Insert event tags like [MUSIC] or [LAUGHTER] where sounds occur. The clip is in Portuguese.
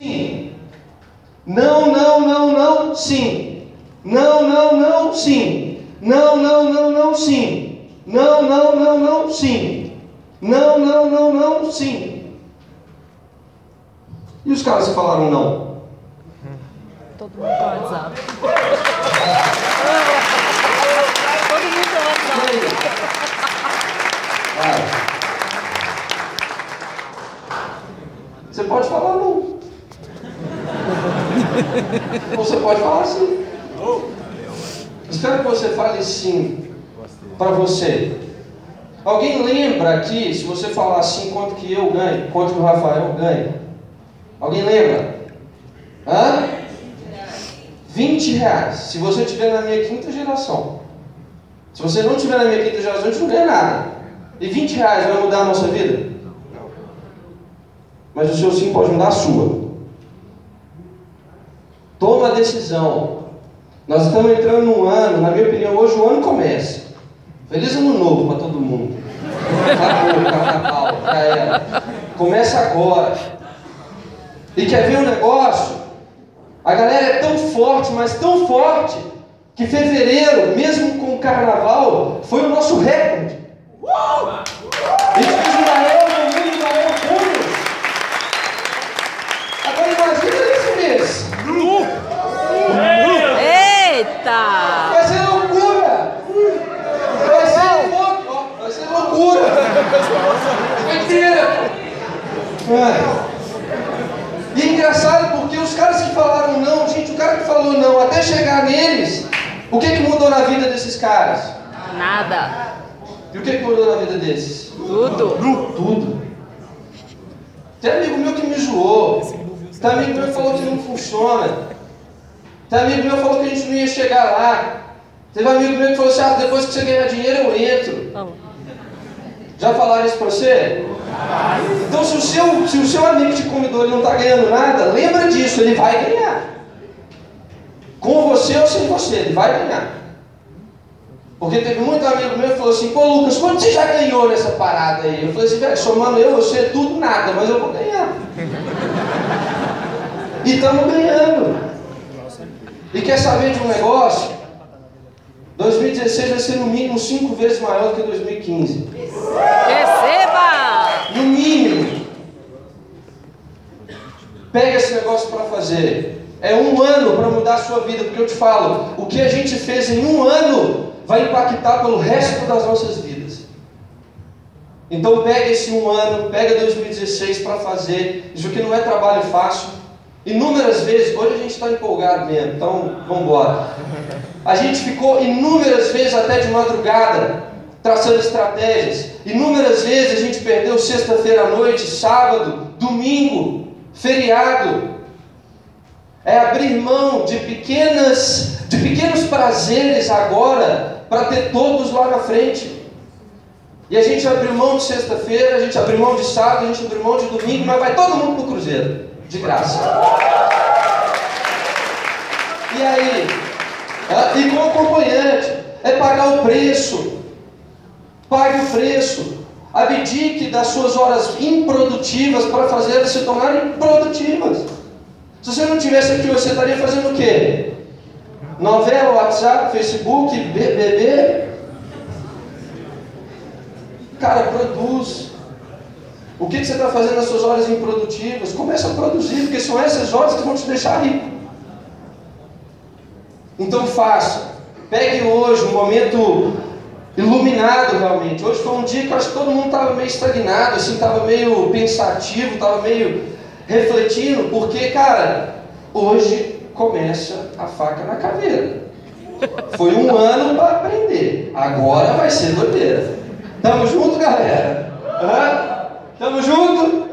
sim. Não, não, não, não, sim. Não, não, não, sim. Não, não, não, não, sim. Não, não, não, não, sim. Não, não, não, não, sim. E os caras que falaram não? Todo mundo tem WhatsApp. [LAUGHS] Todo mundo tem WhatsApp. Vai. Você pode falar não. Ou você pode falar sim. Espero que você fale sim para você. Alguém lembra aqui, se você falar assim, quanto que eu ganho, quanto que o Rafael ganha? Alguém lembra? Hã? 20 reais. Se você estiver na minha quinta geração. Se você não estiver na minha quinta geração, a gente não ganha nada. E 20 reais vai mudar a nossa vida? Mas o seu sim pode mudar a sua. Toma a decisão. Nós estamos entrando num ano, na minha opinião, hoje o ano começa. Feliz ano novo para todo mundo. Carnaval, já era. Começa agora. E quer ver um negócio? A galera é tão forte, mas tão forte, que fevereiro, mesmo com o carnaval, foi o nosso recorde. Israel, no mundo Israel juntos. Agora imagina esse mês. Eita! Vai ser loucura! Vai ser louco! ó, Vai ser loucura! Mentira! É. E é engraçado porque os caras que falaram não, gente, o cara que falou não, até chegar neles, o que, que mudou na vida desses caras? Nada. E o que, que mudou na vida desses? Tudo. Tudo. Tem amigo meu que me zoou. Tem amigo meu que falou que não funciona. Tem amigo meu que falou que a gente não ia chegar lá. Teve amigo meu que falou assim, ah, depois que você ganhar dinheiro eu entro. Já falaram isso pra você? Então se o seu, se o seu amigo te convidou e não está ganhando nada, lembra disso, ele vai ganhar. Com você ou sem você, ele vai ganhar. Porque teve muito amigo meu que falou assim, pô Lucas, quanto você já ganhou nessa parada aí? Eu falei assim, velho, somando eu, você, tudo, nada, mas eu vou ganhar. E estamos ganhando. E quer saber de um negócio? 2016 vai ser no mínimo cinco vezes maior do que 2015. Pega esse negócio para fazer. É um ano para mudar a sua vida, porque eu te falo, o que a gente fez em um ano vai impactar pelo resto das nossas vidas. Então pega esse um ano, pega 2016 para fazer. Isso aqui não é trabalho fácil. Inúmeras vezes, hoje a gente está empolgado mesmo, então vamos embora. A gente ficou inúmeras vezes até de madrugada traçando estratégias. Inúmeras vezes a gente perdeu sexta-feira à noite, sábado, domingo, feriado. É abrir mão de pequenas, de pequenos prazeres agora para ter todos lá na frente. E a gente abriu mão de sexta-feira, a gente abriu mão de sábado, a gente abriu mão de domingo, mas vai todo mundo para o cruzeiro, de graça. E aí? E com acompanhante, é pagar o preço. Pague o preço. Abdique das suas horas improdutivas para fazer elas se tornarem produtivas. Se você não tivesse aqui, você estaria fazendo o quê? Novela, WhatsApp, Facebook, BBB? Cara, produz. O que que você está fazendo nas suas horas improdutivas? Começa a produzir, porque são essas horas que vão te deixar rico. Então faça. Pegue hoje um momento iluminado realmente. Hoje foi um dia que acho que todo mundo estava meio estagnado, assim, estava meio pensativo, estava meio refletindo, porque, cara, hoje começa a faca na caveira. Foi um ano para aprender. Agora vai ser doideira. Tamo junto, galera? Hã? Tamo junto?